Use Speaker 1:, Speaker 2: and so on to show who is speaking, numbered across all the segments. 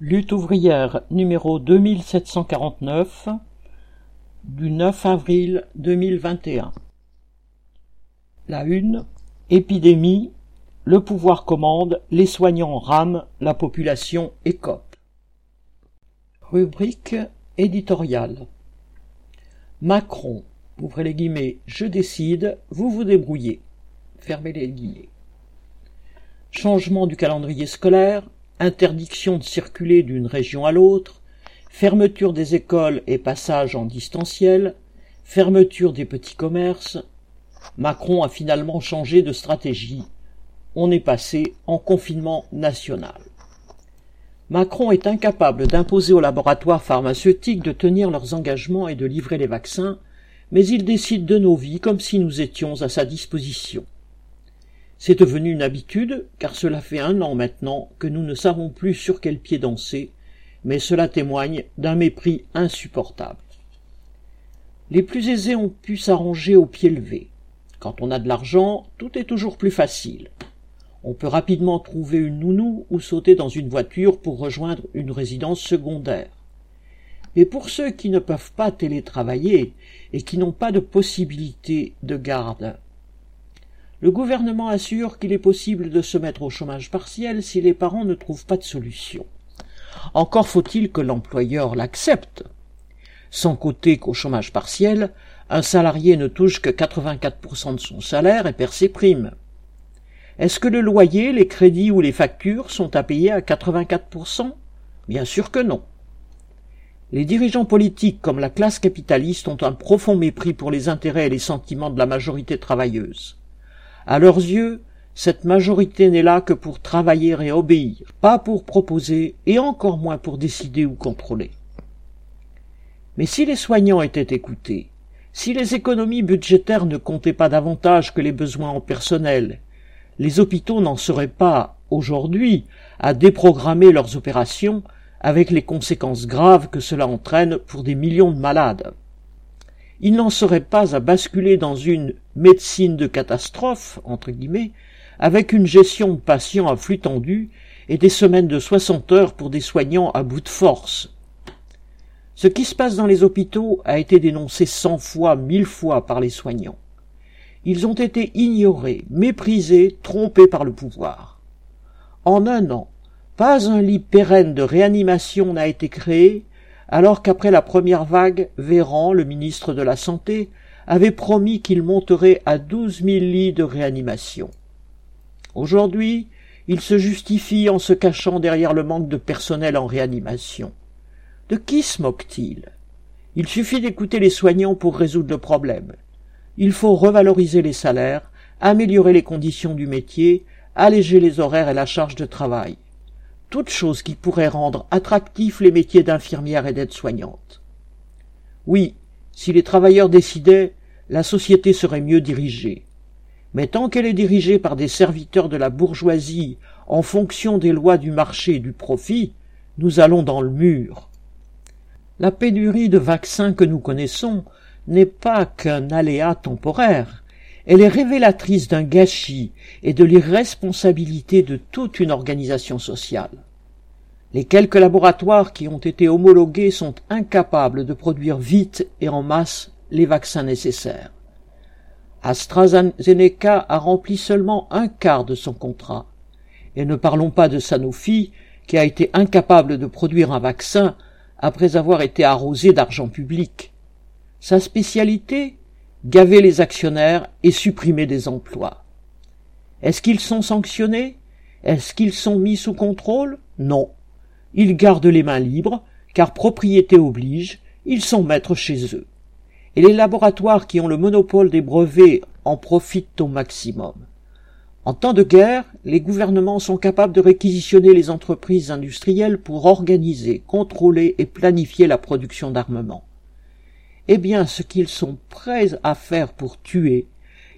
Speaker 1: Lutte ouvrière numéro 2749 du 9 avril 2021. La une Épidémie Le pouvoir commande, les soignants rament, la population écope. Rubrique éditoriale. Macron, ouvrez les guillemets, je décide, vous vous débrouillez. Fermez les guillemets. Changement du calendrier scolaire, interdiction de circuler d'une région à l'autre, fermeture des écoles et passage en distanciel, fermeture des petits commerces, Macron a finalement changé de stratégie. On est passé en confinement national. Macron est incapable d'imposer aux laboratoires pharmaceutiques de tenir leurs engagements et de livrer les vaccins, mais il décide de nos vies comme si nous étions à sa disposition. C'est devenu une habitude, car cela fait un an maintenant que nous ne savons plus sur quel pied danser, mais cela témoigne d'un mépris insupportable. Les plus aisés ont pu s'arranger au pied levé. Quand on a de l'argent, tout est toujours plus facile. On peut rapidement trouver une nounou ou sauter dans une voiture pour rejoindre une résidence secondaire. Mais pour ceux qui ne peuvent pas télétravailler et qui n'ont pas de possibilité de garde, le gouvernement assure qu'il est possible de se mettre au chômage partiel si les parents ne trouvent pas de solution. Encore faut-il que l'employeur l'accepte. Sans côté qu'au chômage partiel, un salarié ne touche que 84% de son salaire et perd ses primes. Est-ce que le loyer, les crédits ou les factures sont à payer à 84% Bien sûr que non. Les dirigeants politiques comme la classe capitaliste ont un profond mépris pour les intérêts et les sentiments de la majorité travailleuse. À leurs yeux, cette majorité n'est là que pour travailler et obéir, pas pour proposer et encore moins pour décider ou contrôler. Mais si les soignants étaient écoutés, si les économies budgétaires ne comptaient pas davantage que les besoins en personnel, les hôpitaux n'en seraient pas, aujourd'hui, à déprogrammer leurs opérations avec les conséquences graves que cela entraîne pour des millions de malades il n'en serait pas à basculer dans une médecine de catastrophe, entre guillemets, avec une gestion de patients à flux tendu et des semaines de soixante heures pour des soignants à bout de force. Ce qui se passe dans les hôpitaux a été dénoncé cent fois, mille fois par les soignants. Ils ont été ignorés, méprisés, trompés par le pouvoir. En un an, pas un lit pérenne de réanimation n'a été créé alors qu'après la première vague, Véran, le ministre de la Santé, avait promis qu'il monterait à douze mille lits de réanimation. Aujourd'hui, il se justifie en se cachant derrière le manque de personnel en réanimation. De qui se moque-t-il? Il suffit d'écouter les soignants pour résoudre le problème. Il faut revaloriser les salaires, améliorer les conditions du métier, alléger les horaires et la charge de travail toute chose qui pourrait rendre attractifs les métiers d'infirmière et d'aide-soignante. Oui, si les travailleurs décidaient, la société serait mieux dirigée. Mais tant qu'elle est dirigée par des serviteurs de la bourgeoisie en fonction des lois du marché et du profit, nous allons dans le mur. La pénurie de vaccins que nous connaissons n'est pas qu'un aléa temporaire, elle est révélatrice d'un gâchis et de l'irresponsabilité de toute une organisation sociale. Les quelques laboratoires qui ont été homologués sont incapables de produire vite et en masse les vaccins nécessaires. AstraZeneca a rempli seulement un quart de son contrat. Et ne parlons pas de Sanofi, qui a été incapable de produire un vaccin après avoir été arrosé d'argent public. Sa spécialité gaver les actionnaires et supprimer des emplois. Est-ce qu'ils sont sanctionnés? Est-ce qu'ils sont mis sous contrôle? Non. Ils gardent les mains libres, car propriété oblige, ils sont maîtres chez eux. Et les laboratoires qui ont le monopole des brevets en profitent au maximum. En temps de guerre, les gouvernements sont capables de réquisitionner les entreprises industrielles pour organiser, contrôler et planifier la production d'armement eh bien ce qu'ils sont prêts à faire pour tuer,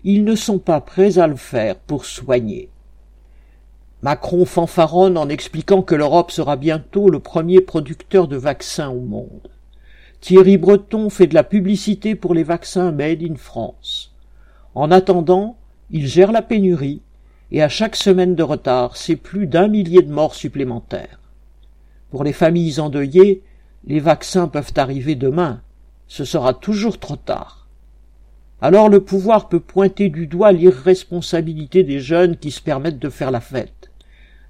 Speaker 1: ils ne sont pas prêts à le faire pour soigner. Macron fanfaronne en expliquant que l'Europe sera bientôt le premier producteur de vaccins au monde. Thierry Breton fait de la publicité pour les vaccins made in France. En attendant, il gère la pénurie, et à chaque semaine de retard, c'est plus d'un millier de morts supplémentaires. Pour les familles endeuillées, les vaccins peuvent arriver demain. Ce sera toujours trop tard. Alors le pouvoir peut pointer du doigt l'irresponsabilité des jeunes qui se permettent de faire la fête.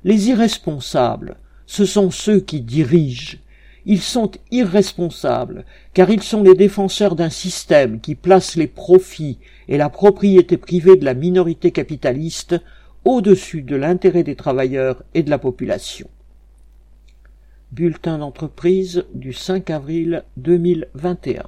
Speaker 1: Les irresponsables, ce sont ceux qui dirigent. Ils sont irresponsables, car ils sont les défenseurs d'un système qui place les profits et la propriété privée de la minorité capitaliste au-dessus de l'intérêt des travailleurs et de la population. Bulletin d'entreprise du 5 avril 2021.